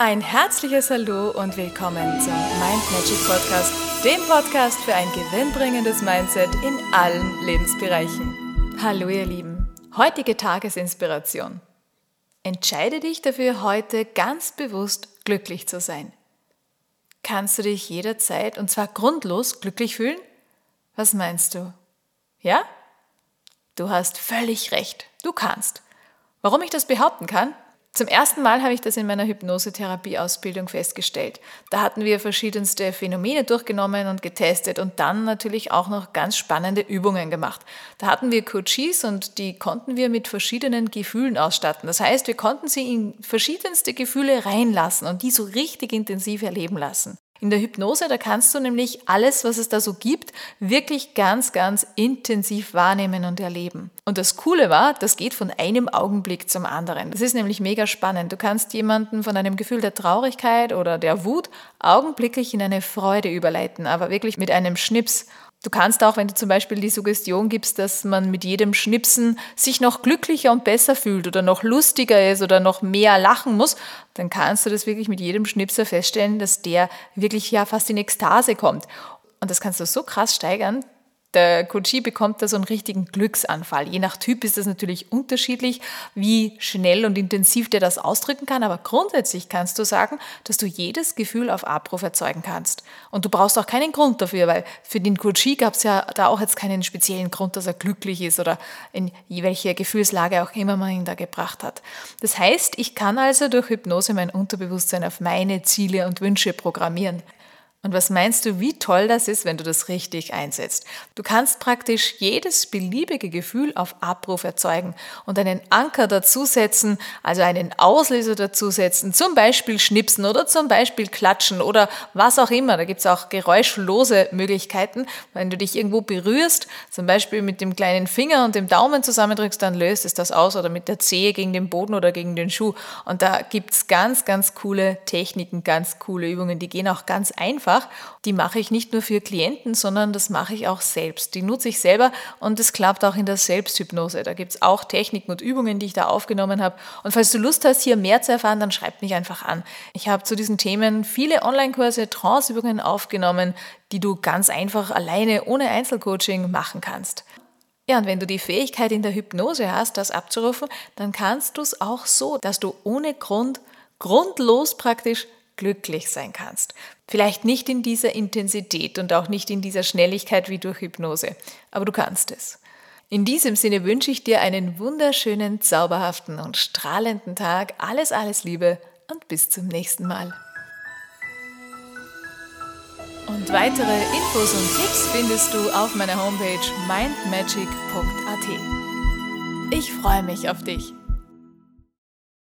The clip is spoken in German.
Ein herzliches Hallo und willkommen zum Mind Magic Podcast, dem Podcast für ein gewinnbringendes Mindset in allen Lebensbereichen. Hallo ihr Lieben, heutige Tagesinspiration. Entscheide dich dafür, heute ganz bewusst glücklich zu sein. Kannst du dich jederzeit und zwar grundlos glücklich fühlen? Was meinst du? Ja? Du hast völlig recht. Du kannst. Warum ich das behaupten kann? Zum ersten Mal habe ich das in meiner Hypnosetherapie-Ausbildung festgestellt. Da hatten wir verschiedenste Phänomene durchgenommen und getestet und dann natürlich auch noch ganz spannende Übungen gemacht. Da hatten wir Coaches und die konnten wir mit verschiedenen Gefühlen ausstatten. Das heißt, wir konnten sie in verschiedenste Gefühle reinlassen und die so richtig intensiv erleben lassen. In der Hypnose, da kannst du nämlich alles, was es da so gibt, wirklich ganz, ganz intensiv wahrnehmen und erleben. Und das Coole war, das geht von einem Augenblick zum anderen. Das ist nämlich mega spannend. Du kannst jemanden von einem Gefühl der Traurigkeit oder der Wut augenblicklich in eine Freude überleiten, aber wirklich mit einem Schnips. Du kannst auch, wenn du zum Beispiel die Suggestion gibst, dass man mit jedem Schnipsen sich noch glücklicher und besser fühlt oder noch lustiger ist oder noch mehr lachen muss, dann kannst du das wirklich mit jedem Schnipser feststellen, dass der wirklich ja fast in Ekstase kommt. Und das kannst du so krass steigern, der Coachie bekommt da so einen richtigen Glücksanfall. Je nach Typ ist das natürlich unterschiedlich, wie schnell und intensiv der das ausdrücken kann, aber grundsätzlich kannst du sagen, dass du jedes Gefühl auf Abruf erzeugen kannst. Und du brauchst auch keinen Grund dafür, weil für den Coachie gab es ja da auch jetzt keinen speziellen Grund, dass er glücklich ist oder in welche Gefühlslage auch immer man ihn da gebracht hat. Das heißt, ich kann also durch Hypnose mein Unterbewusstsein auf meine Ziele und Wünsche programmieren. Und was meinst du, wie toll das ist, wenn du das richtig einsetzt? Du kannst praktisch jedes beliebige Gefühl auf Abruf erzeugen und einen Anker dazusetzen, also einen Auslöser dazusetzen, zum Beispiel schnipsen oder zum Beispiel klatschen oder was auch immer. Da gibt es auch geräuschlose Möglichkeiten. Wenn du dich irgendwo berührst, zum Beispiel mit dem kleinen Finger und dem Daumen zusammendrückst, dann löst es das aus oder mit der Zehe gegen den Boden oder gegen den Schuh. Und da gibt es ganz, ganz coole Techniken, ganz coole Übungen, die gehen auch ganz einfach einfach. Die mache ich nicht nur für Klienten, sondern das mache ich auch selbst. Die nutze ich selber und es klappt auch in der Selbsthypnose. Da gibt es auch Techniken und Übungen, die ich da aufgenommen habe. Und falls du Lust hast, hier mehr zu erfahren, dann schreib mich einfach an. Ich habe zu diesen Themen viele Online-Kurse, Trance-Übungen aufgenommen, die du ganz einfach alleine ohne Einzelcoaching machen kannst. Ja, und wenn du die Fähigkeit in der Hypnose hast, das abzurufen, dann kannst du es auch so, dass du ohne Grund, grundlos praktisch glücklich sein kannst. Vielleicht nicht in dieser Intensität und auch nicht in dieser Schnelligkeit wie durch Hypnose, aber du kannst es. In diesem Sinne wünsche ich dir einen wunderschönen, zauberhaften und strahlenden Tag. Alles, alles Liebe und bis zum nächsten Mal. Und weitere Infos und Tipps findest du auf meiner Homepage mindmagic.at. Ich freue mich auf dich.